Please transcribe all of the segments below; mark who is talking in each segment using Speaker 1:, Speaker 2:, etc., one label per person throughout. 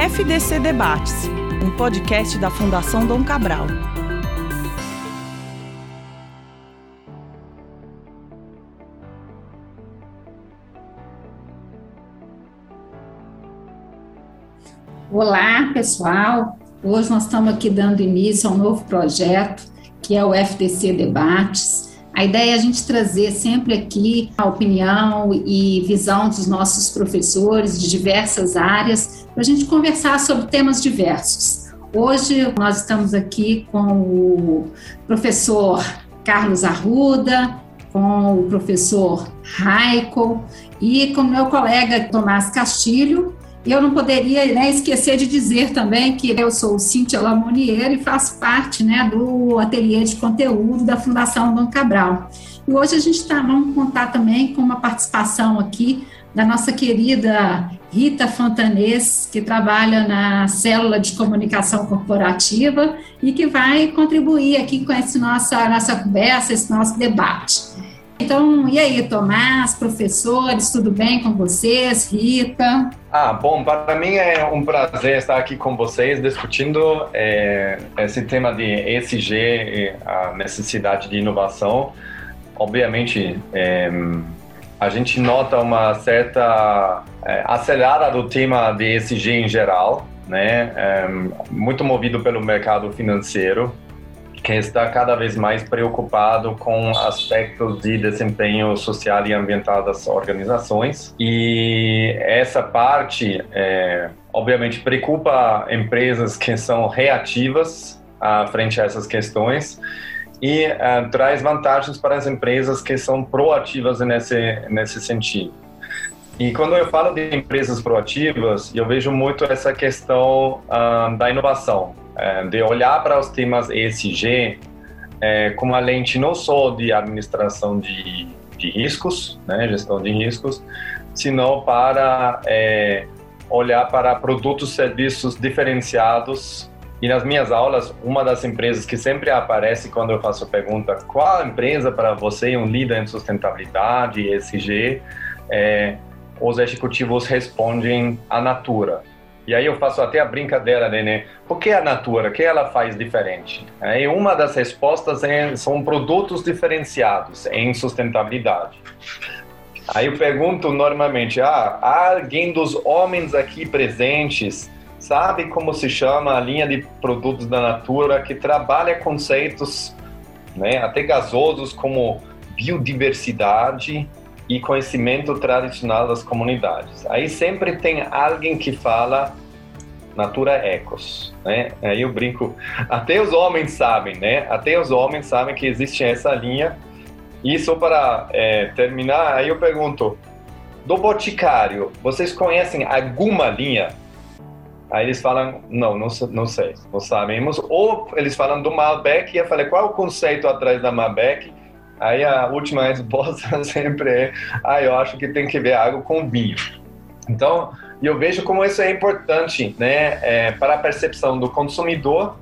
Speaker 1: FDC Debates, um podcast da Fundação Dom Cabral.
Speaker 2: Olá, pessoal. Hoje nós estamos aqui dando início a um novo projeto, que é o FDC Debates. A ideia é a gente trazer sempre aqui a opinião e visão dos nossos professores de diversas áreas, para a gente conversar sobre temas diversos. Hoje nós estamos aqui com o professor Carlos Arruda, com o professor Raico e com meu colega Tomás Castilho, eu não poderia né, esquecer de dizer também que eu sou Cíntia Lamonier e faço parte né, do ateliê de conteúdo da Fundação Dom Cabral. E hoje a gente está, vamos contar também com uma participação aqui da nossa querida Rita Fontanês, que trabalha na célula de comunicação corporativa e que vai contribuir aqui com essa nossa, nossa conversa, esse nosso debate. Então, e aí, Tomás, professores, tudo bem com vocês? Rita?
Speaker 3: Ah, bom, para mim é um prazer estar aqui com vocês discutindo é, esse tema de ESG a necessidade de inovação. Obviamente, é, a gente nota uma certa é, acelerada do tema de ESG em geral, né? É, muito movido pelo mercado financeiro que está cada vez mais preocupado com aspectos de desempenho social e ambiental das organizações. E essa parte, é, obviamente, preocupa empresas que são reativas à frente a essas questões e é, traz vantagens para as empresas que são proativas nesse, nesse sentido. E quando eu falo de empresas proativas, eu vejo muito essa questão uh, da inovação, uh, de olhar para os temas ESG uh, com uma lente não só de administração de, de riscos, né, gestão de riscos, sino para olhar para produtos e serviços diferenciados. E nas minhas aulas, uma das empresas que sempre aparece quando eu faço a pergunta qual empresa para você é um líder em sustentabilidade, ESG, é, os executivos respondem a Natura. E aí eu faço até a brincadeira, né? Por que a Natura? O que ela faz diferente? E uma das respostas é, são produtos diferenciados em sustentabilidade. Aí eu pergunto normalmente, ah, alguém dos homens aqui presentes sabe como se chama a linha de produtos da Natura que trabalha conceitos né, até gasosos como biodiversidade, e conhecimento tradicional das comunidades. Aí sempre tem alguém que fala Natura Ecos, né? Aí eu brinco, até os homens sabem, né? Até os homens sabem que existe essa linha. E só para é, terminar, aí eu pergunto, do Boticário, vocês conhecem alguma linha? Aí eles falam, não, não, não sei, não sabemos. Ou eles falam do Malbec, e eu falei, qual é o conceito atrás da Malbec? Aí a última resposta sempre é: ah, eu acho que tem que ver água com vinho. Então, eu vejo como isso é importante né, é, para a percepção do consumidor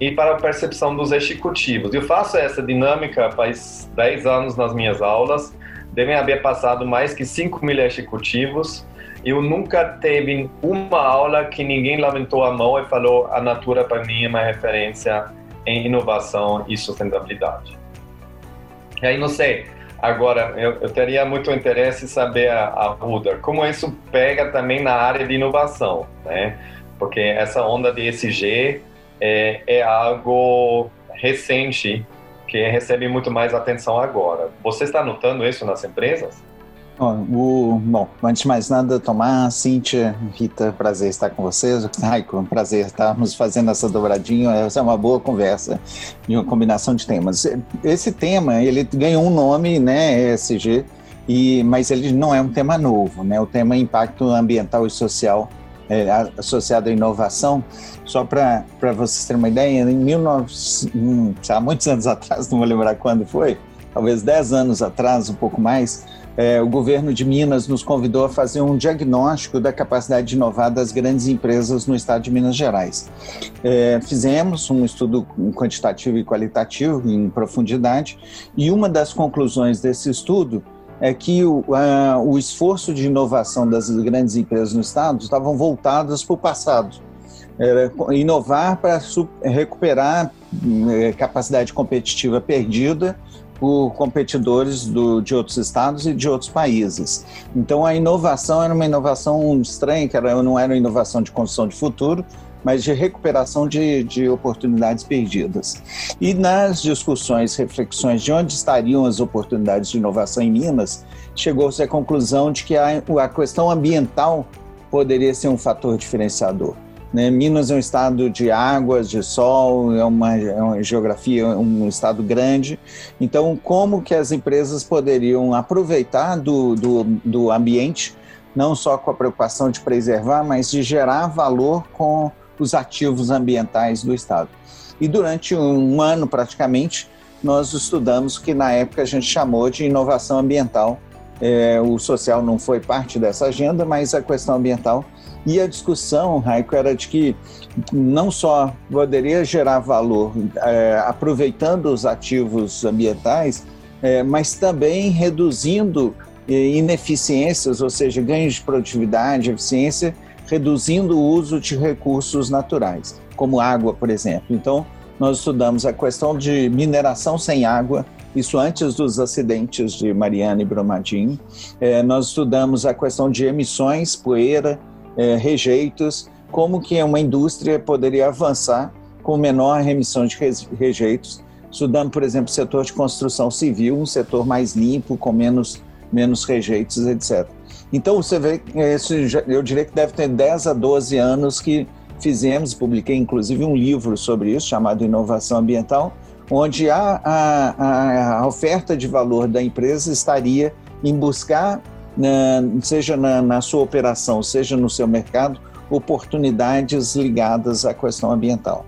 Speaker 3: e para a percepção dos executivos. Eu faço essa dinâmica faz 10 anos nas minhas aulas, devem haver passado mais que 5 mil executivos. Eu nunca teve uma aula que ninguém lamentou a mão e falou a Natura para mim é uma referência em inovação e sustentabilidade. E aí, não sei, agora, eu, eu teria muito interesse em saber, a, a Ruder, como isso pega também na área de inovação, né? Porque essa onda de ESG é, é algo recente que recebe muito mais atenção agora. Você está notando isso nas empresas?
Speaker 4: O, bom, antes de mais nada, Tomás, Cíntia, Rita, prazer estar com vocês. Raico, prazer estarmos fazendo essa dobradinha. Essa é uma boa conversa de uma combinação de temas. Esse tema, ele ganhou um nome, né, ESG, e, mas ele não é um tema novo, né? O tema é impacto ambiental e social é, associado à inovação. Só para vocês terem uma ideia, em 19, hum, há muitos anos atrás, não vou lembrar quando foi, talvez 10 anos atrás, um pouco mais, é, o governo de Minas nos convidou a fazer um diagnóstico da capacidade de inovar das grandes empresas no estado de Minas Gerais. É, fizemos um estudo quantitativo e qualitativo em profundidade, e uma das conclusões desse estudo é que o, uh, o esforço de inovação das grandes empresas no Estado estavam voltadas para o passado. Era inovar para recuperar eh, capacidade competitiva perdida por competidores do, de outros estados e de outros países. Então a inovação era uma inovação estranha, que era, não era uma inovação de construção de futuro, mas de recuperação de, de oportunidades perdidas. E nas discussões, reflexões de onde estariam as oportunidades de inovação em Minas, chegou-se à conclusão de que a, a questão ambiental poderia ser um fator diferenciador. Né? Minas é um estado de águas, de sol, é uma, é uma geografia, um estado grande. Então, como que as empresas poderiam aproveitar do, do, do ambiente, não só com a preocupação de preservar, mas de gerar valor com os ativos ambientais do estado? E durante um ano, praticamente, nós estudamos o que na época a gente chamou de inovação ambiental. É, o social não foi parte dessa agenda, mas a questão ambiental e a discussão, Raico, era de que não só poderia gerar valor é, aproveitando os ativos ambientais, é, mas também reduzindo é, ineficiências, ou seja, ganhos de produtividade, eficiência, reduzindo o uso de recursos naturais, como água, por exemplo. Então, nós estudamos a questão de mineração sem água, isso antes dos acidentes de Mariana e Brumadinho. É, nós estudamos a questão de emissões, poeira, é, rejeitos, como que uma indústria poderia avançar com menor remissão de rejeitos, estudando, por exemplo, o setor de construção civil, um setor mais limpo, com menos, menos rejeitos, etc. Então, você vê, eu diria que deve ter 10 a 12 anos que fizemos, publiquei inclusive um livro sobre isso, chamado Inovação Ambiental, onde a, a, a oferta de valor da empresa estaria em buscar seja na, na sua operação, seja no seu mercado, oportunidades ligadas à questão ambiental.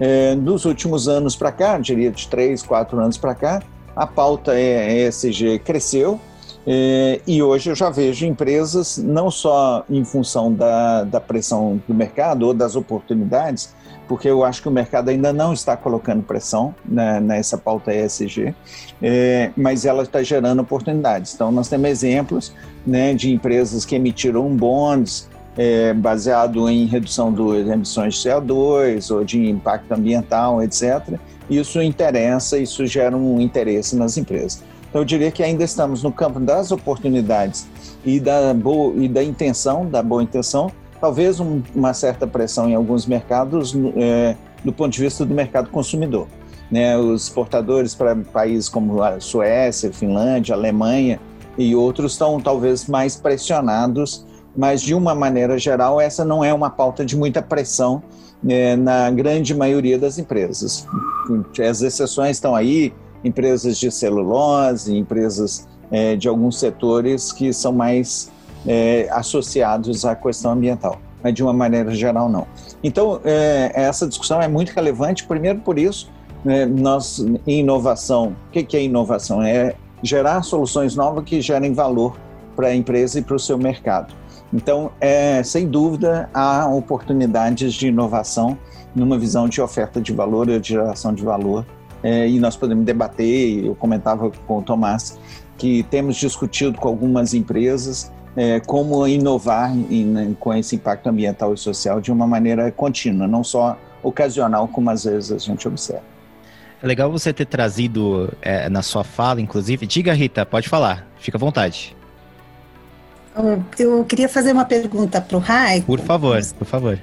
Speaker 4: É, dos últimos anos para cá, diria de três, quatro anos para cá, a pauta ESG cresceu é, e hoje eu já vejo empresas, não só em função da, da pressão do mercado ou das oportunidades, porque eu acho que o mercado ainda não está colocando pressão né, nessa pauta ESG, é, mas ela está gerando oportunidades. Então, nós temos exemplos né, de empresas que emitiram bonds é, baseado em redução das emissões de CO2 ou de impacto ambiental, etc. Isso interessa, isso gera um interesse nas empresas. Então, eu diria que ainda estamos no campo das oportunidades e da, boa, e da intenção, da boa intenção, talvez um, uma certa pressão em alguns mercados é, do ponto de vista do mercado consumidor. Né? Os exportadores para países como a Suécia, Finlândia, Alemanha e outros estão talvez mais pressionados, mas de uma maneira geral essa não é uma pauta de muita pressão é, na grande maioria das empresas. As exceções estão aí, empresas de celulose, empresas é, de alguns setores que são mais é, associados à questão ambiental, mas de uma maneira geral não. Então, é, essa discussão é muito relevante, primeiro por isso, né, nós, inovação, o que, que é inovação? É gerar soluções novas que gerem valor para a empresa e para o seu mercado. Então, é, sem dúvida, há oportunidades de inovação numa visão de oferta de valor e de geração de valor. É, e nós podemos debater, eu comentava com o Tomás, que temos discutido com algumas empresas é, como inovar em, né, com esse impacto ambiental e social de uma maneira contínua, não só ocasional, como às vezes a gente observa.
Speaker 5: É legal você ter trazido é, na sua fala, inclusive. Diga, Rita, pode falar, fica à vontade.
Speaker 6: Eu queria fazer uma pergunta para o Rai.
Speaker 5: Por favor, por favor.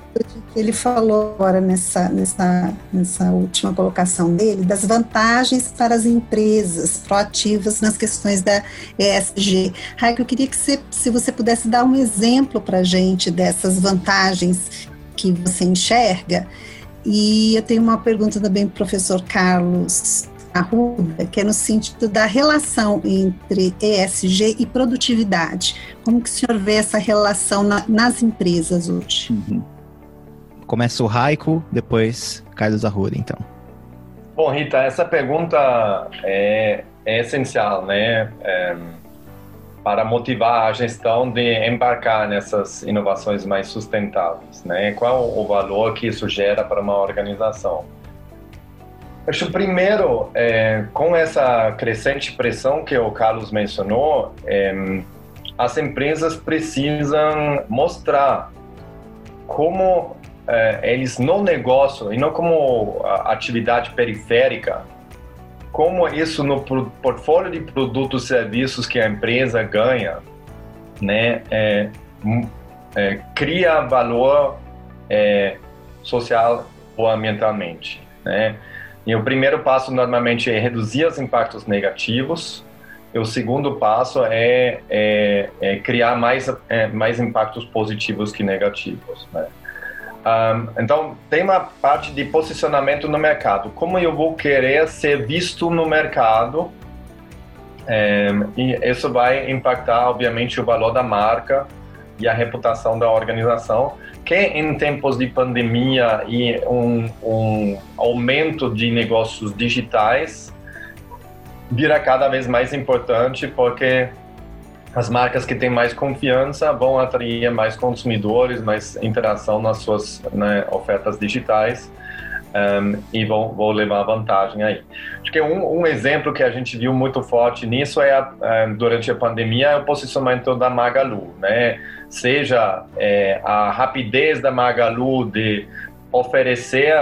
Speaker 6: Ele falou agora nessa, nessa, nessa última colocação dele das vantagens para as empresas proativas nas questões da ESG. Raik, eu queria que você, se você pudesse dar um exemplo para a gente dessas vantagens que você enxerga. E eu tenho uma pergunta também para o professor Carlos Arruda, que é no sentido da relação entre ESG e produtividade. Como que o senhor vê essa relação na, nas empresas hoje? Uhum.
Speaker 5: Começa o Raico, depois Carlos Arruda, então.
Speaker 3: Bom, Rita, essa pergunta é, é essencial, né? É, para motivar a gestão de embarcar nessas inovações mais sustentáveis, né? Qual o valor que isso gera para uma organização? Acho primeiro, é, com essa crescente pressão que o Carlos mencionou, é, as empresas precisam mostrar como é, eles no negócio e não como atividade periférica, como isso no portfólio de produtos e serviços que a empresa ganha, né, é, é, cria valor é, social ou ambientalmente, né? E o primeiro passo normalmente é reduzir os impactos negativos. E o segundo passo é, é, é criar mais, é, mais impactos positivos que negativos. Né? Um, então, tem uma parte de posicionamento no mercado. Como eu vou querer ser visto no mercado? E isso vai impactar, obviamente, o valor da marca e a reputação da organização que em tempos de pandemia e um, um aumento de negócios digitais vira cada vez mais importante porque as marcas que têm mais confiança vão atrair mais consumidores, mais interação nas suas né, ofertas digitais um, e vão, vão, levar vantagem aí. Acho que um, um, exemplo que a gente viu muito forte nisso é a, durante a pandemia é o posicionamento da Magalu, né? Seja é, a rapidez da Magalu de oferecer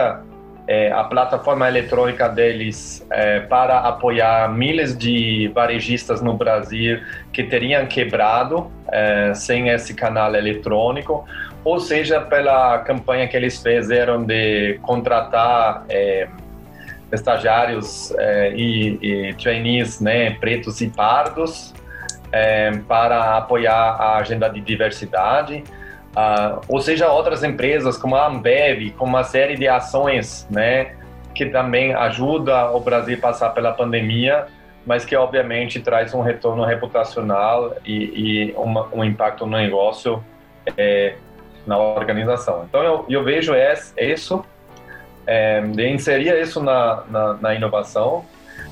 Speaker 3: é, a plataforma eletrônica deles é, para apoiar milhares de varejistas no Brasil que teriam quebrado é, sem esse canal eletrônico, ou seja, pela campanha que eles fizeram de contratar é, estagiários é, e, e, trainees né, pretos e pardos é, para apoiar a agenda de diversidade. Uh, ou seja, outras empresas como a Ambev, com uma série de ações, né, que também ajuda o Brasil a passar pela pandemia, mas que obviamente traz um retorno reputacional e, e uma, um impacto no negócio é, na organização. Então eu, eu vejo isso, é, de inserir isso na, na, na inovação.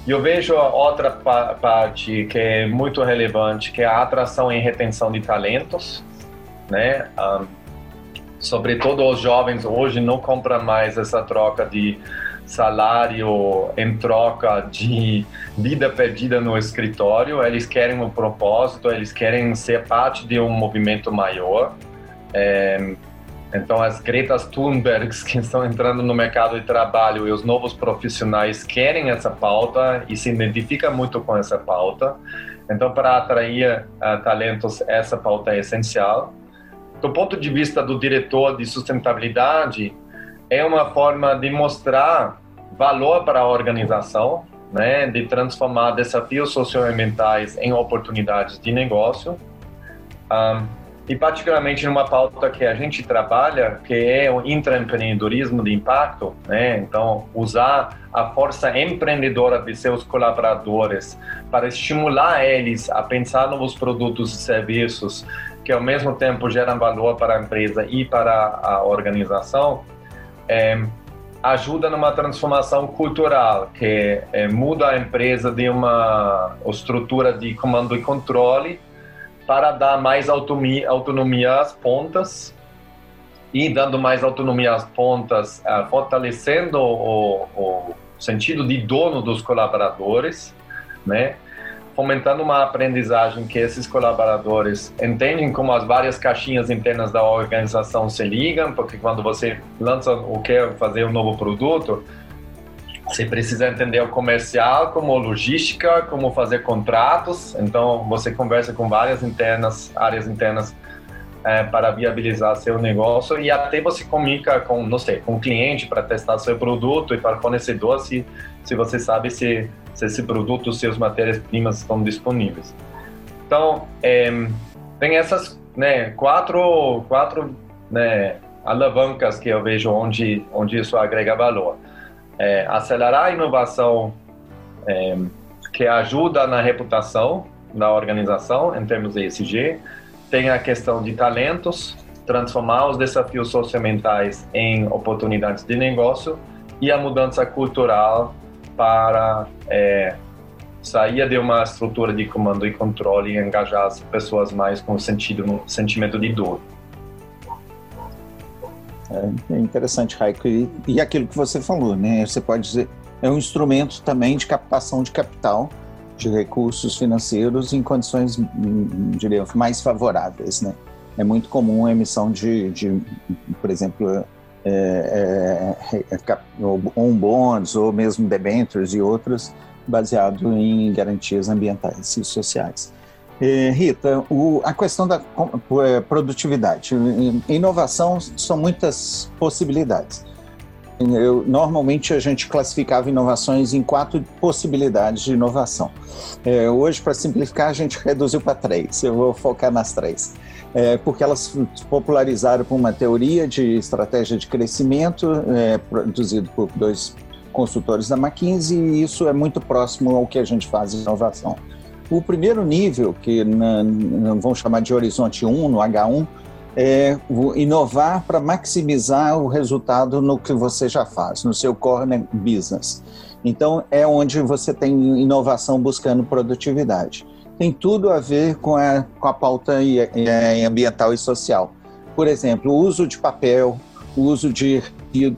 Speaker 3: Eu vejo outra pa parte que é muito relevante, que é a atração e retenção de talentos né? Um, sobretudo os jovens hoje não compram mais essa troca de salário em troca de vida perdida no escritório. Eles querem um propósito, eles querem ser parte de um movimento maior. É, então, as Gretas Thunbergs que estão entrando no mercado de trabalho e os novos profissionais querem essa pauta e se identificam muito com essa pauta. Então, para atrair uh, talentos, essa pauta é essencial do ponto de vista do diretor de sustentabilidade, é uma forma de mostrar valor para a organização, né, de transformar desafios socioambientais em oportunidades de negócio. Um, e particularmente numa pauta que a gente trabalha, que é o intraempreendedorismo de impacto, né? Então, usar a força empreendedora de seus colaboradores para estimular eles a pensar novos produtos e serviços que ao mesmo tempo geram valor para a empresa e para a organização, é, ajuda numa transformação cultural que é, muda a empresa de uma estrutura de comando e controle para dar mais autonomia, autonomia às pontas e dando mais autonomia às pontas, uh, fortalecendo o, o, sentido de dono dos colaboradores, né? Fomentando uma aprendizagem que esses colaboradores entendem como as várias caixinhas internas da organização se ligam, porque quando você lança ou quer fazer um novo produto, você precisa entender o comercial, como logística, como fazer contratos. Então, você conversa com várias internas, áreas internas é, para viabilizar seu negócio e até você comunica com, não sei, com o cliente para testar seu produto e para fornecedor se, se você sabe se, se esse produto, seus matérias-primas estão disponíveis. Então, é, tem essas né, quatro, quatro né, alavancas que eu vejo onde, onde isso agrega valor é, acelerar a inovação é, que ajuda na reputação da organização em termos de ESG, tem a questão de talentos, transformar os desafios socioambientais em oportunidades de negócio e a mudança cultural para é, sair de uma estrutura de comando e controle e engajar as pessoas mais com sentido, sentimento de dor.
Speaker 4: É interessante, Raico. E, e aquilo que você falou, né? Você pode dizer, é um instrumento também de captação de capital, de recursos financeiros em condições, hum, diria, mais favoráveis, né? É muito comum a emissão de, de por exemplo, é, é, é on bonds ou mesmo debentures e outros baseado em garantias ambientais e sociais. É, Rita, o, a questão da é, produtividade. Inovação são muitas possibilidades. Eu, normalmente a gente classificava inovações em quatro possibilidades de inovação. É, hoje, para simplificar, a gente reduziu para três. Eu vou focar nas três. É, porque elas popularizaram uma teoria de estratégia de crescimento, é, produzido por dois consultores da McKinsey, e isso é muito próximo ao que a gente faz em inovação. O primeiro nível, que na, vamos chamar de horizonte 1, no H1, é inovar para maximizar o resultado no que você já faz, no seu core business. Então, é onde você tem inovação buscando produtividade. Tem tudo a ver com a, com a pauta ambiental e social. Por exemplo, o uso de papel, o uso de,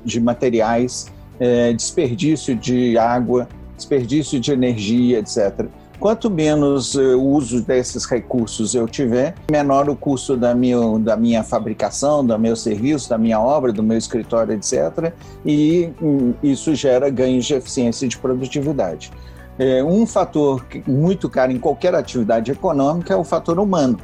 Speaker 4: de materiais, é, desperdício de água, desperdício de energia, etc. Quanto menos uh, uso desses recursos eu tiver, menor o custo da minha, da minha fabricação, do meu serviço, da minha obra, do meu escritório, etc. E um, isso gera ganhos de eficiência e de produtividade. É, um fator muito caro em qualquer atividade econômica é o fator humano.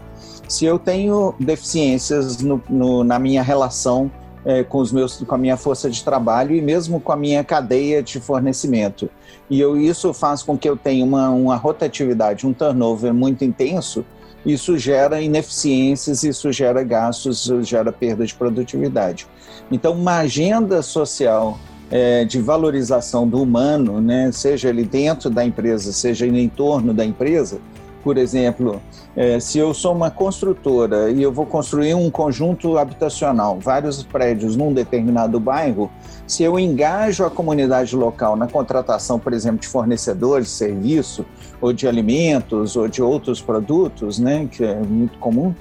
Speaker 4: Se eu tenho deficiências no, no, na minha relação é, com, os meus, com a minha força de trabalho e mesmo com a minha cadeia de fornecimento. E eu, isso faz com que eu tenha uma, uma rotatividade, um turnover muito intenso. Isso gera ineficiências, isso gera gastos, isso gera perda de produtividade. Então, uma agenda social é, de valorização do humano, né, seja ele dentro da empresa, seja em torno da empresa, por exemplo, é, se eu sou uma construtora e eu vou construir um conjunto habitacional, vários prédios num determinado bairro, se eu engajo a comunidade local na contratação, por exemplo, de fornecedores serviço, ou de alimentos, ou de outros produtos, né, que é muito comum,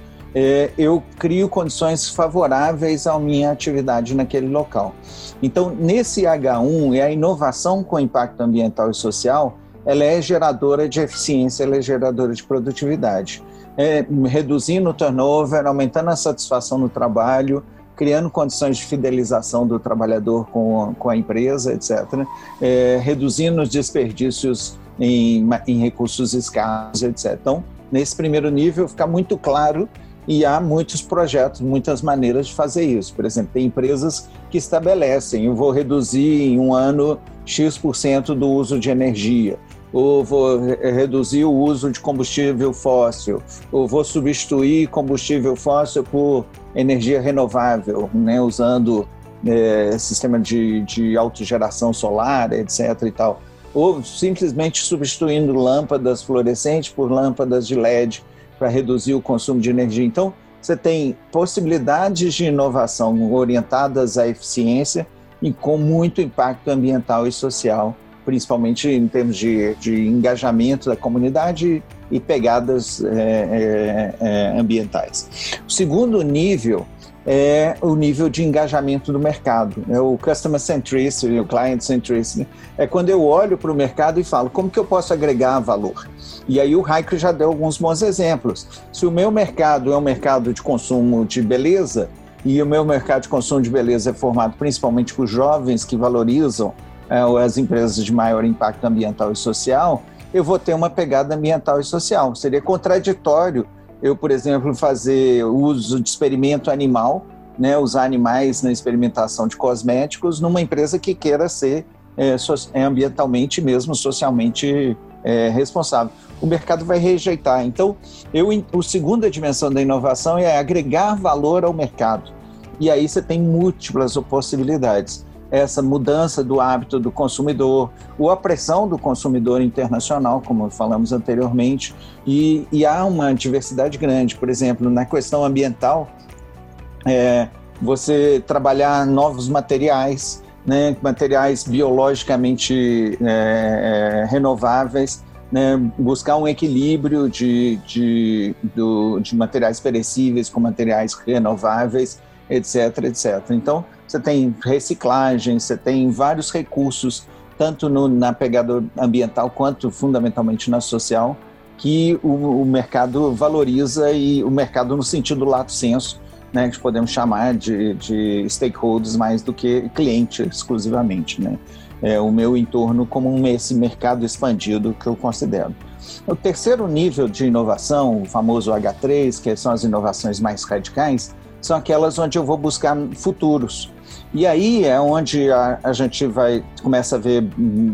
Speaker 4: eu crio condições favoráveis à minha atividade naquele local. Então, nesse H1 é a inovação com impacto ambiental e social ela é geradora de eficiência, ela é geradora de produtividade. É, reduzindo o turnover, aumentando a satisfação no trabalho, criando condições de fidelização do trabalhador com, com a empresa, etc. É, reduzindo os desperdícios em, em recursos escassos, etc. Então, nesse primeiro nível, fica muito claro e há muitos projetos, muitas maneiras de fazer isso. Por exemplo, tem empresas que estabelecem, eu vou reduzir em um ano X% do uso de energia ou vou reduzir o uso de combustível fóssil, ou vou substituir combustível fóssil por energia renovável, né, usando é, sistema de, de autogeração solar, etc. e tal. Ou simplesmente substituindo lâmpadas fluorescentes por lâmpadas de LED para reduzir o consumo de energia. Então, você tem possibilidades de inovação orientadas à eficiência e com muito impacto ambiental e social principalmente em termos de, de engajamento da comunidade e pegadas é, é, é, ambientais. O segundo nível é o nível de engajamento do mercado, é o customer centricity, o client centricity. É quando eu olho para o mercado e falo como que eu posso agregar valor. E aí o Raiko já deu alguns bons exemplos. Se o meu mercado é um mercado de consumo de beleza e o meu mercado de consumo de beleza é formado principalmente por jovens que valorizam é, as empresas de maior impacto ambiental e social, eu vou ter uma pegada ambiental e social. Seria contraditório eu, por exemplo, fazer uso de experimento animal, né, usar animais na experimentação de cosméticos numa empresa que queira ser é, é ambientalmente mesmo socialmente é, responsável. O mercado vai rejeitar. Então, eu, a segunda dimensão da inovação é agregar valor ao mercado. E aí você tem múltiplas possibilidades essa mudança do hábito do consumidor, ou a pressão do consumidor internacional, como falamos anteriormente, e, e há uma diversidade grande. Por exemplo, na questão ambiental, é, você trabalhar novos materiais, né, materiais biologicamente é, é, renováveis, né, buscar um equilíbrio de, de, do, de materiais perecíveis com materiais renováveis, etc, etc. Então, você tem reciclagem, você tem vários recursos tanto no, na pegada ambiental quanto fundamentalmente na social, que o, o, mercado valoriza e o mercado no sentido lato senso, né, que podemos chamar de, de stakeholders mais do que cliente exclusivamente, né? É, o meu entorno como um, esse mercado expandido que eu considero. O terceiro nível de inovação, o famoso H3, que são as inovações mais radicais, são aquelas onde eu vou buscar futuros. E aí é onde a, a gente vai começa a ver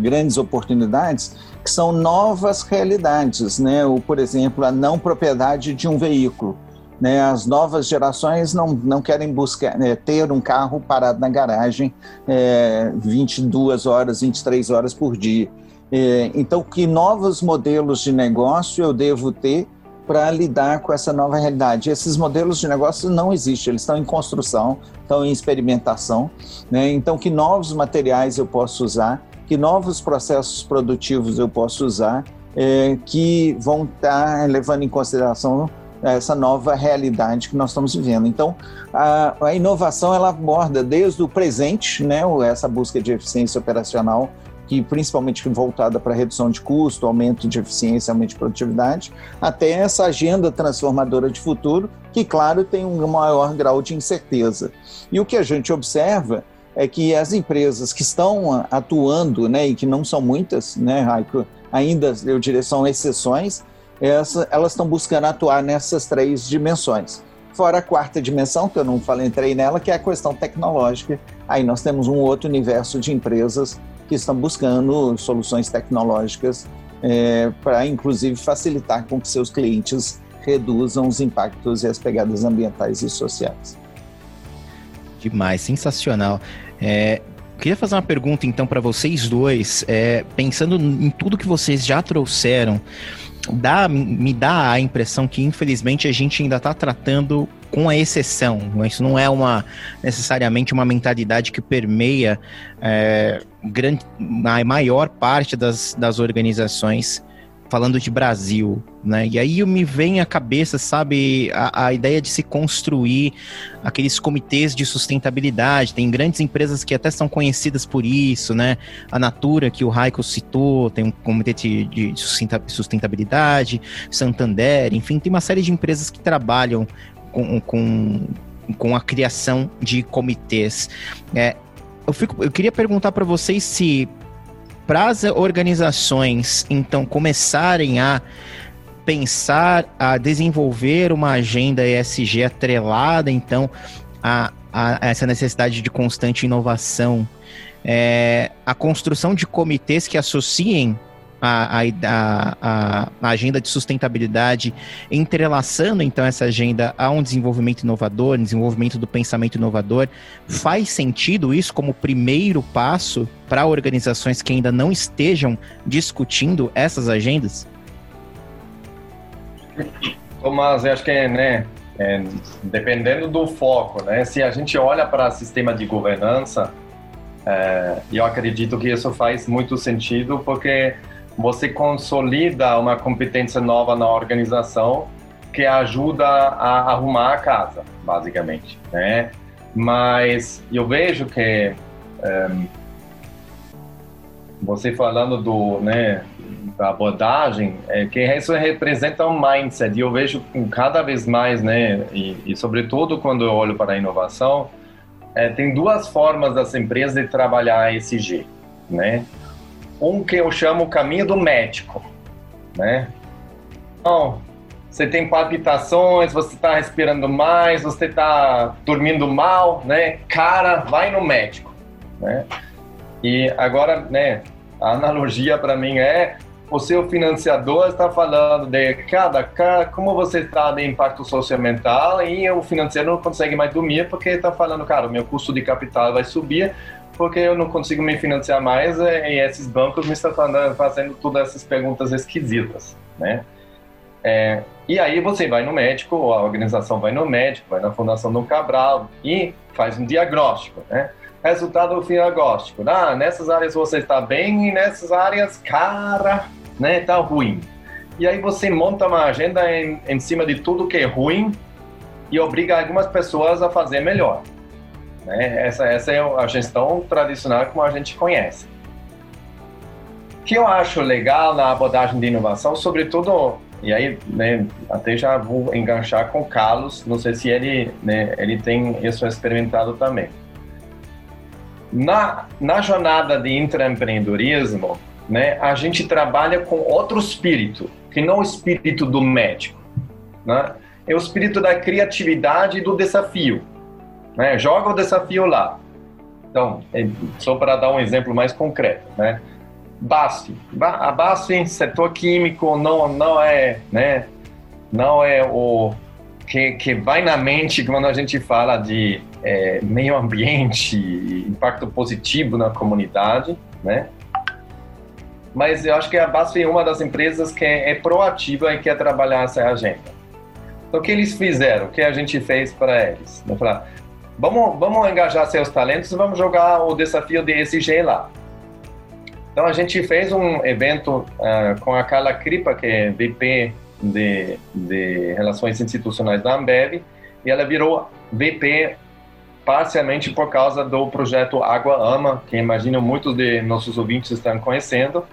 Speaker 4: grandes oportunidades que são novas realidades, né? O, por exemplo, a não propriedade de um veículo. Né, as novas gerações não, não querem buscar né, ter um carro parado na garagem é, 22 horas, 23 horas por dia. É, então, que novos modelos de negócio eu devo ter para lidar com essa nova realidade. Esses modelos de negócio não existem, eles estão em construção, estão em experimentação. Né? Então, que novos materiais eu posso usar, que novos processos produtivos eu posso usar, é, que vão estar tá levando em consideração essa nova realidade que nós estamos vivendo. Então, a, a inovação ela aborda desde o presente, né, essa busca de eficiência operacional que principalmente voltada para redução de custo, aumento de eficiência, aumento de produtividade, até essa agenda transformadora de futuro, que, claro, tem um maior grau de incerteza. E o que a gente observa é que as empresas que estão atuando, né, e que não são muitas, né, Raico, ainda, eu diria, são exceções, essa, elas estão buscando atuar nessas três dimensões. Fora a quarta dimensão, que eu não falei, entrei nela, que é a questão tecnológica. Aí nós temos um outro universo de empresas que estão buscando soluções tecnológicas é, para, inclusive, facilitar com que seus clientes reduzam os impactos e as pegadas ambientais e sociais.
Speaker 5: Demais, sensacional. É, queria fazer uma pergunta então para vocês dois, é, pensando em tudo que vocês já trouxeram, dá, me dá a impressão que infelizmente a gente ainda está tratando com a exceção. Isso não é uma necessariamente uma mentalidade que permeia é, grande, a maior parte das, das organizações falando de Brasil, né? E aí me vem à cabeça, sabe, a, a, ideia de se construir aqueles comitês de sustentabilidade. Tem grandes empresas que até são conhecidas por isso, né? A Natura, que o Raico citou, tem um comitê de, de sustentabilidade, Santander, enfim, tem uma série de empresas que trabalham com, com, com a criação de comitês. É, eu, fico, eu queria perguntar para vocês se para as organizações então começarem a pensar a desenvolver uma agenda ESG atrelada então a, a essa necessidade de constante inovação, é, a construção de comitês que associem a, a, a, a, agenda de sustentabilidade, entrelaçando então essa agenda a um desenvolvimento inovador, desenvolvimento do pensamento inovador, faz sentido isso como primeiro passo para organizações que ainda não estejam discutindo essas agendas?
Speaker 3: Tomás, eu acho que é, né, é, dependendo do foco, né, se a gente olha para o sistema de governança, é, eu acredito que isso faz muito sentido porque você consolida uma competência nova na organização que ajuda a arrumar a casa, basicamente, né? Mas eu vejo que um, ehm, você falando do, né, da abordagem, é que isso representa um mindset. E eu vejo cada vez mais, né, e, e sobretudo quando eu olho para a inovação, é, tem duas formas das empresas de trabalhar ESG, né? Um que eu chamo o caminho do médico, né? Então, você tem palpitações, você está respirando mais, você está dormindo mal, né? Cara, vai no médico, né? E agora, né? A analogia para mim é o seu financiador está falando de cada, cada como você está de impacto socioambiental e o financiador não consegue mais dormir porque está falando, cara, o meu custo de capital vai subir, porque eu não consigo me financiar mais é, e esses bancos me estão fazendo todas essas perguntas esquisitas, né? É, e aí você vai no médico, a organização vai no médico, vai na Fundação do Cabral e faz um diagnóstico, né? Resultado do diagnóstico. Ah, nessas áreas você está bem e nessas áreas, cara, né, tá ruim. E aí você monta uma agenda em, em cima de tudo que é ruim e obriga algumas pessoas a fazer melhor. Né? Essa, essa é a gestão tradicional como a gente conhece. que eu acho legal na abordagem de inovação, sobretudo, e aí né, até já vou enganchar com o Carlos, não sei se ele, né, ele tem isso experimentado também. Na, na jornada de intraempreendedorismo, né, a gente trabalha com outro espírito, que não o espírito do médico. Né? É o espírito da criatividade e do desafio. Né? Joga o desafio lá. Então, é, só para dar um exemplo mais concreto, né? BASF. A BASF, setor químico, não, não é, né? Não é o que, que vai na mente quando a gente fala de é, meio ambiente, impacto positivo na comunidade, né? Mas eu acho que a BASF é uma das empresas que é, proativa e quer trabalhar essa agenda. Então, o que eles fizeram? O que a gente fez para eles? Vamos falar, vamos, vamos engajar seus talentos, vamos jogar o desafio de ESG lá. Então, a gente fez um evento uh, com a Carla Kripa, que é VP de, de Relações Institucionais da Ambev, e ela virou VP parcialmente por causa do projeto Água Ama, que imagino muitos de nossos ouvintes estão conhecendo,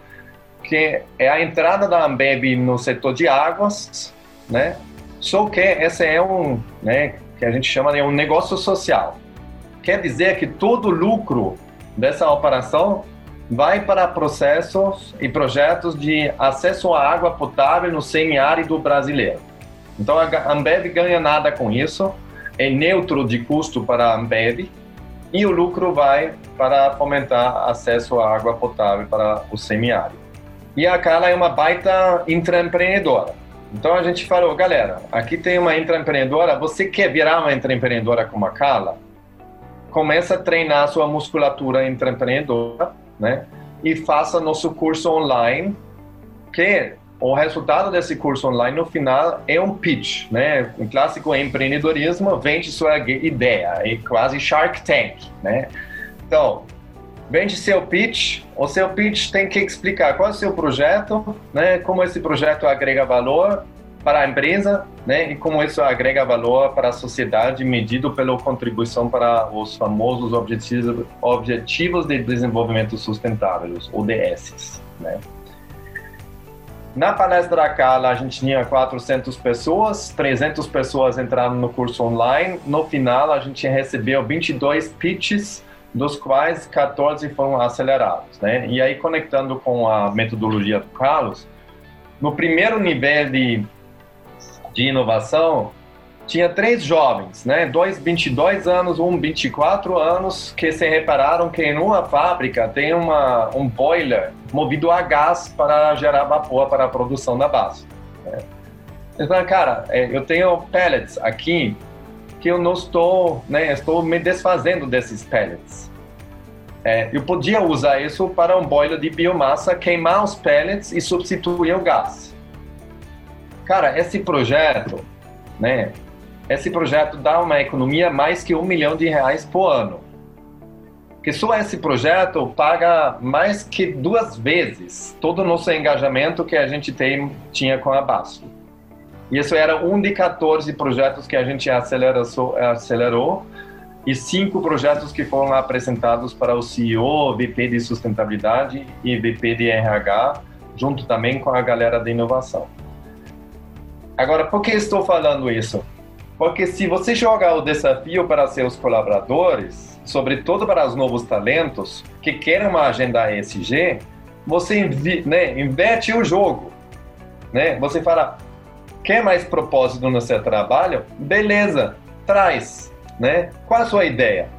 Speaker 3: que é a entrada da Ambev no setor de águas, né? Só que esse é um, né, que a gente chama de um negócio social. Quer dizer que todo lucro dessa operação vai para processos e projetos de acesso à água potável no semiárido brasileiro. Então a Ambev ganha nada com isso, é neutro de custo para a Ambev e o lucro vai para fomentar acesso à água potável para o semiárido. E a Carla é uma baita intraempreendedora. Então a gente falou, galera, aqui tem uma intraempreendedora, você quer virar uma intraempreendedora como a Carla? Começa a treinar a sua musculatura intraempreendedora né? E faça nosso curso online, que o resultado desse curso online no final é um pitch, né? O clássico empreendedorismo vende sua ideia, é quase Shark Tank, né? Então, vende seu pitch, o seu pitch tem que explicar qual é o seu projeto, né? Como esse projeto agrega valor para a empresa, né? E como isso agrega valor para a sociedade, medido pela contribuição para os famosos objetivos, objetivos de desenvolvimento sustentável, os ODS, né? Na palestra da Carla, a gente tinha 400 pessoas, 300 pessoas entraram no curso online. No final, a gente recebeu 22 pitches, dos quais 14 foram acelerados, né? E aí, conectando com a metodologia do Carlos, no primeiro nível de de inovação, tinha três jovens, né? Dois 22 anos, um 24 anos, que se repararam que em uma fábrica tem uma, um boiler movido a gás para gerar vapor para a produção da base. Né? Falaram, cara, é, eu tenho pellets aqui que eu não estou, né? Estou me desfazendo desses pellets. É, eu podia usar isso para um boiler de biomassa, queimar os pellets e substituir o gás. Cara, esse projeto, né? Esse projeto dá uma economia mais que um milhão de reais por ano. Que só esse projeto paga mais que duas vezes todo o nosso engajamento que a gente tem, tinha com a Basto. Isso era um de 14 projetos que a gente acelerou, acelerou e cinco projetos que foram apresentados para o CEO, VP de sustentabilidade e VP de RH, junto também com a galera de inovação. Agora, por que estou falando isso? Porque se você jogar o desafio para seus colaboradores, sobretudo para os novos talentos que querem uma agenda ESG, você né, inverte o jogo. Né? Você fala, quer mais propósito no seu trabalho? Beleza, traz. Né? Qual a sua ideia?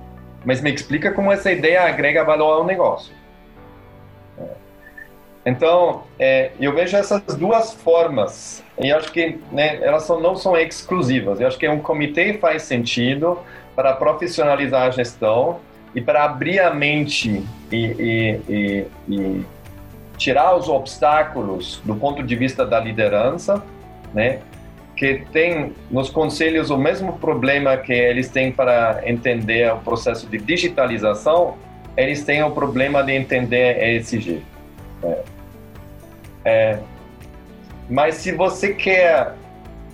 Speaker 3: Mas me explica como essa ideia agrega valor ao negócio. Então, é, eu vejo essas duas formas e acho que né, elas são, não são exclusivas. Eu acho que um comitê faz sentido para profissionalizar a gestão e para abrir a mente e, e, e, e tirar os obstáculos do ponto de vista da liderança, né? que tem nos conselhos o mesmo problema que eles têm para entender o processo de digitalização, eles têm o problema de entender ESG. Né? É, mas se você quer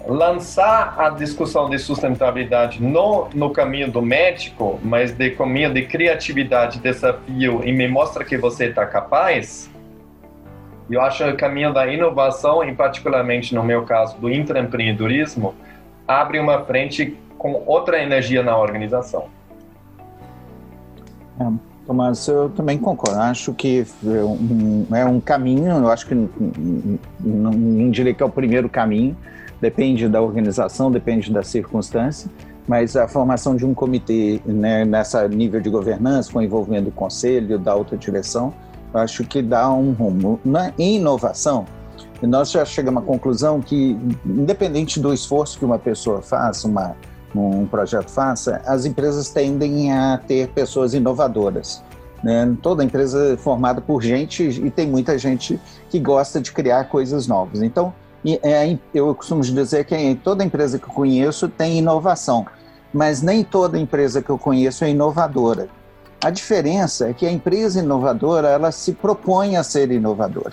Speaker 3: lançar a discussão de sustentabilidade não no caminho do médico, mas de caminho de criatividade, desafio e me mostra que você está capaz, Eu acho que o caminho da inovação, e particularmente no meu caso do intraempreendedorismo, abre uma frente com outra energia na organização.
Speaker 4: É, Tomás, eu também concordo. Acho que é um, é um caminho, eu acho que não, não diria que é o primeiro caminho, depende da organização, depende da circunstância, mas a formação de um comitê né, nessa nível de governança, com envolvimento do conselho, da alta direção, acho que dá um rumo. Na inovação, nós já chegamos à conclusão que, independente do esforço que uma pessoa faça, uma, um projeto faça, as empresas tendem a ter pessoas inovadoras. Né? Toda empresa é formada por gente e tem muita gente que gosta de criar coisas novas. Então, é, eu costumo dizer que toda empresa que eu conheço tem inovação, mas nem toda empresa que eu conheço é inovadora. A diferença é que a empresa inovadora ela se propõe a ser inovadora.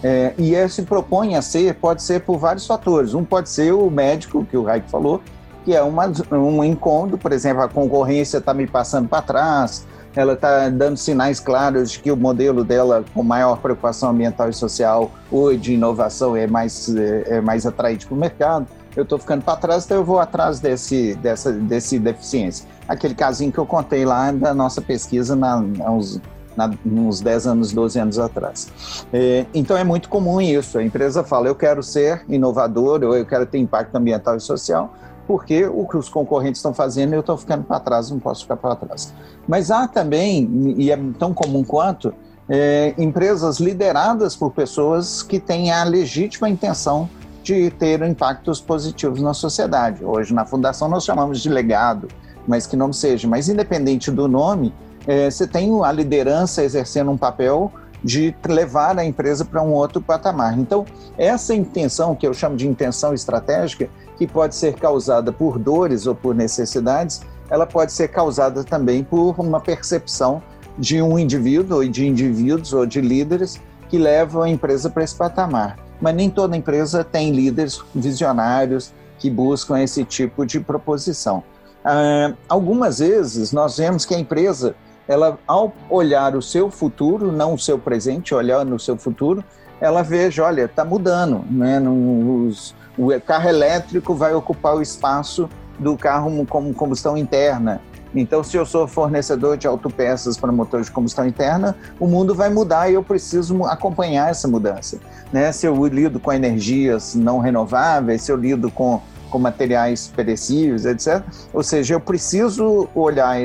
Speaker 4: É, e ela se propõe a ser, pode ser por vários fatores. Um pode ser o médico, que o Raik falou, que é uma, um incômodo, por exemplo, a concorrência está me passando para trás, ela está dando sinais claros de que o modelo dela, com maior preocupação ambiental e social ou de inovação, é mais, é, é mais atraente para o mercado. Eu estou ficando para trás, então eu vou atrás desse, dessa desse deficiência. Aquele casinho que eu contei lá da nossa pesquisa na, uns, na, uns 10 anos, 12 anos atrás. É, então é muito comum isso. A empresa fala: eu quero ser inovador, ou eu quero ter impacto ambiental e social, porque o que os concorrentes estão fazendo eu estou ficando para trás, não posso ficar para trás. Mas há também, e é tão comum quanto, é, empresas lideradas por pessoas que têm a legítima intenção de ter impactos positivos na sociedade. Hoje, na Fundação, nós chamamos de legado, mas que não seja. Mas, independente do nome, é, você tem a liderança exercendo um papel de levar a empresa para um outro patamar. Então, essa intenção, que eu chamo de intenção estratégica, que pode ser causada por dores ou por necessidades, ela pode ser causada também por uma percepção de um indivíduo, ou de indivíduos ou de líderes que levam a empresa para esse patamar. Mas nem toda empresa tem líderes visionários que buscam esse tipo de proposição. Ah, algumas vezes nós vemos que a empresa, ela ao olhar o seu futuro, não o seu presente, olhar no seu futuro, ela veja, olha, está mudando, né? Os, o carro elétrico vai ocupar o espaço do carro com combustão interna. Então, se eu sou fornecedor de autopeças para motores de combustão interna, o mundo vai mudar e eu preciso acompanhar essa mudança. Né? Se eu lido com energias não renováveis, se eu lido com, com materiais perecíveis, etc. Ou seja, eu preciso olhar,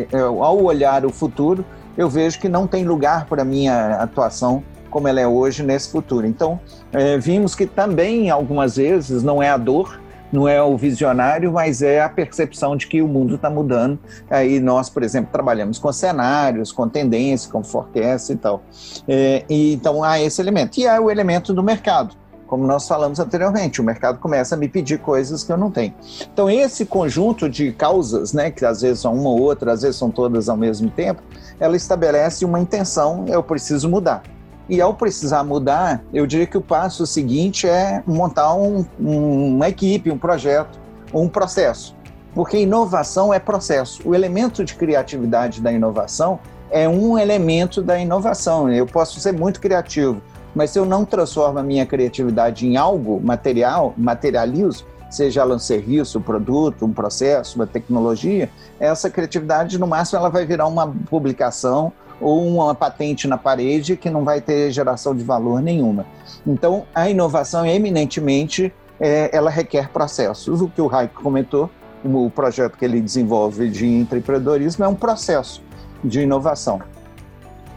Speaker 4: ao olhar o futuro, eu vejo que não tem lugar para a minha atuação como ela é hoje nesse futuro. Então, é, vimos que também, algumas vezes, não é a dor, não é o visionário, mas é a percepção de que o mundo está mudando. Aí nós, por exemplo, trabalhamos com cenários, com tendência, com forecast e tal. É, e, então há esse elemento. E há o elemento do mercado. Como nós falamos anteriormente, o mercado começa a me pedir coisas que eu não tenho. Então, esse conjunto de causas, né, que às vezes são uma ou outra, às vezes são todas ao mesmo tempo, ela estabelece uma intenção: eu preciso mudar. E ao precisar mudar, eu diria que o passo seguinte é montar um, um, uma equipe, um projeto, um processo. Porque inovação é processo. O elemento de criatividade da inovação é um elemento da inovação. Eu posso ser muito criativo, mas se eu não transformo a minha criatividade em algo material, materializo, seja ela um serviço, um produto, um processo, uma tecnologia, essa criatividade, no máximo, ela vai virar uma publicação ou uma patente na parede que não vai ter geração de valor nenhuma. Então, a inovação, eminentemente, é, ela requer processos. O que o Raik comentou, o projeto que ele desenvolve de empreendedorismo é um processo de inovação.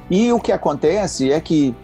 Speaker 4: E o que acontece é que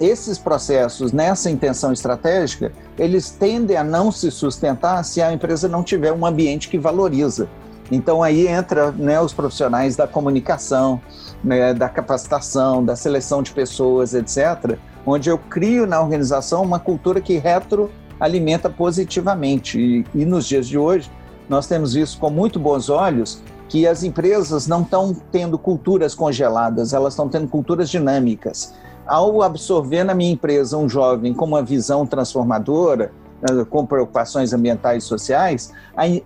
Speaker 4: esses processos, nessa intenção estratégica, eles tendem a não se sustentar se a empresa não tiver um ambiente que valoriza. Então aí entra né, os profissionais da comunicação, né, da capacitação, da seleção de pessoas, etc., onde eu crio na organização uma cultura que retroalimenta positivamente. E, e nos dias de hoje, nós temos visto com muito bons olhos que as empresas não estão tendo culturas congeladas, elas estão tendo culturas dinâmicas. Ao absorver na minha empresa um jovem com uma visão transformadora, com preocupações ambientais e sociais,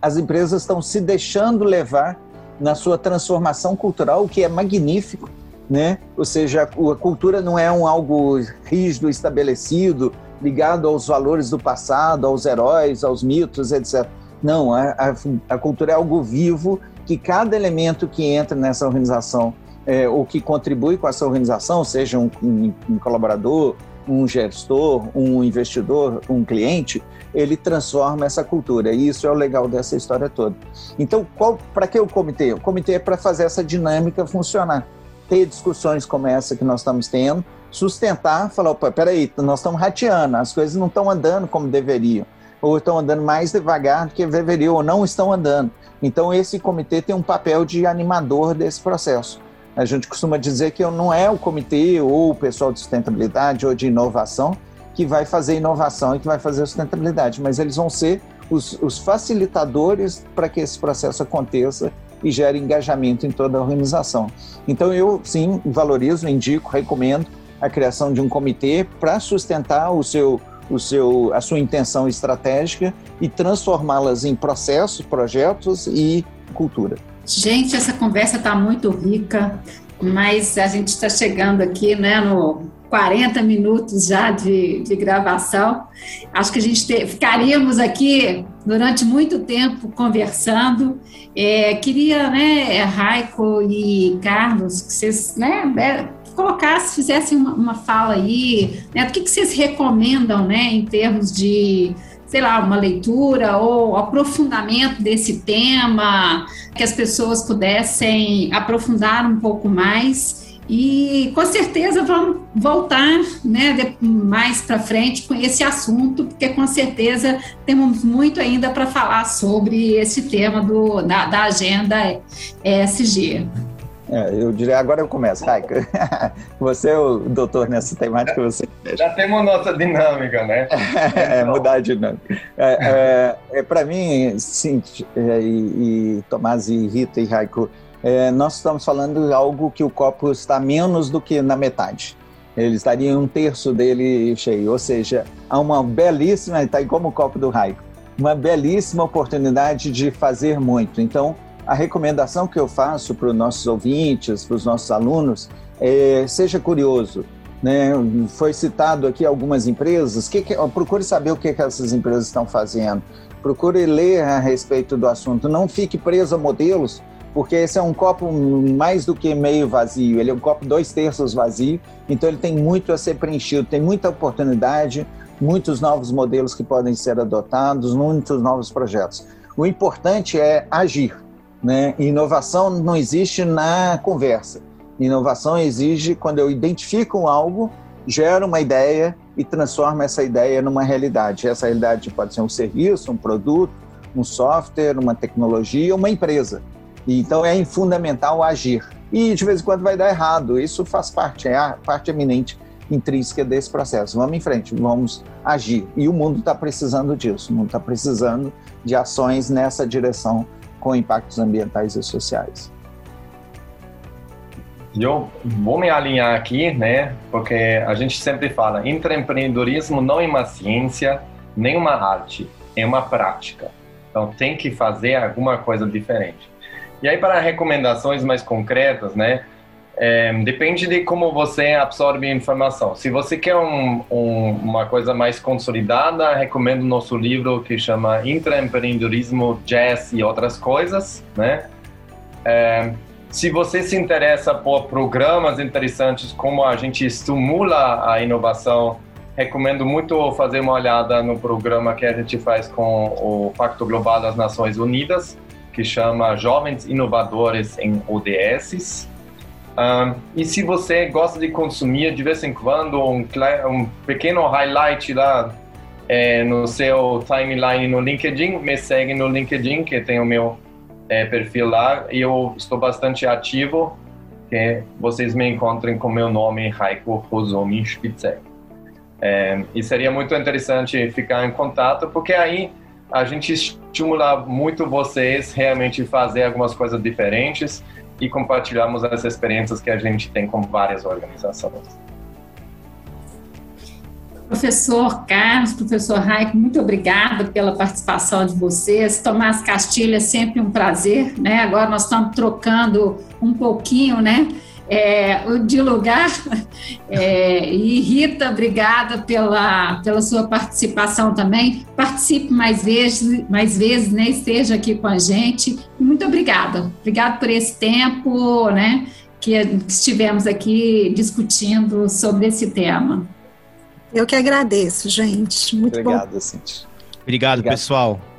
Speaker 4: as empresas estão se deixando levar na sua transformação cultural, o que é magnífico, né? Ou seja, a cultura não é um algo rígido, estabelecido, ligado aos valores do passado, aos heróis, aos mitos, etc. Não, a, a, a cultura é algo vivo que cada elemento que entra nessa organização é, ou que contribui com essa organização, seja um, um, um colaborador, um gestor, um investidor, um cliente, ele transforma essa cultura. E isso é o legal dessa história toda. Então, para que o comitê? O comitê é para fazer essa dinâmica funcionar. Ter discussões como essa que nós estamos tendo, sustentar, falar, opa, peraí, nós estamos rateando, as coisas não estão andando como deveriam, ou estão andando mais devagar do que deveriam, ou não estão andando. Então, esse comitê tem um papel de animador desse processo. A gente costuma dizer que não é o comitê ou o pessoal de sustentabilidade ou de inovação que vai fazer inovação e que vai fazer sustentabilidade, mas eles vão ser os, os facilitadores para que esse processo aconteça e gere engajamento em toda a organização. Então, eu sim valorizo, indico, recomendo a criação de um comitê para sustentar o seu, o seu, a sua intenção estratégica e transformá-las em processos, projetos e cultura.
Speaker 2: Gente, essa conversa está muito rica, mas a gente está chegando aqui né, no 40 minutos já de, de gravação. Acho que a gente te, ficaríamos aqui durante muito tempo conversando. É, queria, né, Raico e Carlos, que vocês né, é, colocassem, fizessem uma, uma fala aí, né, que, que vocês recomendam né, em termos de sei lá, uma leitura ou aprofundamento desse tema, que as pessoas pudessem aprofundar um pouco mais. E com certeza vamos voltar né, mais para frente com esse assunto, porque com certeza temos muito ainda para falar sobre esse tema do, da, da agenda ESG.
Speaker 4: É, eu diria, agora eu começo, Raika. Você é o doutor nessa temática, você.
Speaker 3: Já temos nossa dinâmica, né?
Speaker 4: é, mudar a dinâmica. É, é, é Para mim, sim, é, e, e Tomás e Rita e Raico, é, nós estamos falando de algo que o copo está menos do que na metade. Ele estaria um terço dele cheio, ou seja, há uma belíssima, está como o copo do Raico, uma belíssima oportunidade de fazer muito. Então, a recomendação que eu faço para os nossos ouvintes, para os nossos alunos, é seja curioso. Né? Foi citado aqui algumas empresas, que, que, procure saber o que, que essas empresas estão fazendo, procure ler a respeito do assunto, não fique preso a modelos, porque esse é um copo mais do que meio vazio, ele é um copo dois terços vazio, então ele tem muito a ser preenchido, tem muita oportunidade, muitos novos modelos que podem ser adotados, muitos novos projetos. O importante é agir, né? Inovação não existe na conversa. Inovação exige quando eu identifico algo, gero uma ideia e transformo essa ideia numa realidade. Essa realidade pode ser um serviço, um produto, um software, uma tecnologia, uma empresa. Então é fundamental agir. E de vez em quando vai dar errado. Isso faz parte, é a parte eminente intrínseca desse processo. Vamos em frente, vamos agir. E o mundo está precisando disso. O mundo está precisando de ações nessa direção com impactos ambientais e sociais.
Speaker 3: Eu vou me alinhar aqui, né? Porque a gente sempre fala, empreendedorismo não é uma ciência, nem uma arte, é uma prática. Então tem que fazer alguma coisa diferente. E aí para recomendações mais concretas, né? É, depende de como você absorve a informação. Se você quer um, um, uma coisa mais consolidada, recomendo nosso livro que chama Intraempreendedorismo, Jazz e outras coisas, né? É, se você se interessa por programas interessantes, como a gente estimula a inovação, recomendo muito fazer uma olhada no programa que a gente faz com o Pacto Global das Nações Unidas, que chama Jovens Inovadores em ODS. Um, e se você gosta de consumir de vez em quando um, um pequeno highlight lá é, no seu timeline no LinkedIn, me segue no LinkedIn, que tem o meu é, perfil lá, e eu estou bastante ativo, que vocês me encontrem com meu nome, Raiko Rosomi Spitzek. É, e seria muito interessante ficar em contato, porque aí a gente estimula muito vocês realmente fazer algumas coisas diferentes e compartilhamos as experiências que a gente tem com várias organizações.
Speaker 2: Professor Carlos, professor Raico, muito obrigada pela participação de vocês. Tomás Castilho, é sempre um prazer, né? Agora nós estamos trocando um pouquinho, né? É, de lugar. É, e Rita, obrigada pela, pela sua participação também. Participe mais vezes, mais vezes, né? Esteja aqui com a gente. Muito obrigada. Obrigada por esse tempo, né? Que estivemos aqui discutindo sobre esse tema.
Speaker 6: Eu que agradeço, gente. Muito
Speaker 4: Obrigado,
Speaker 6: bom.
Speaker 4: Cintia.
Speaker 5: Obrigado,
Speaker 4: Obrigado.
Speaker 5: pessoal.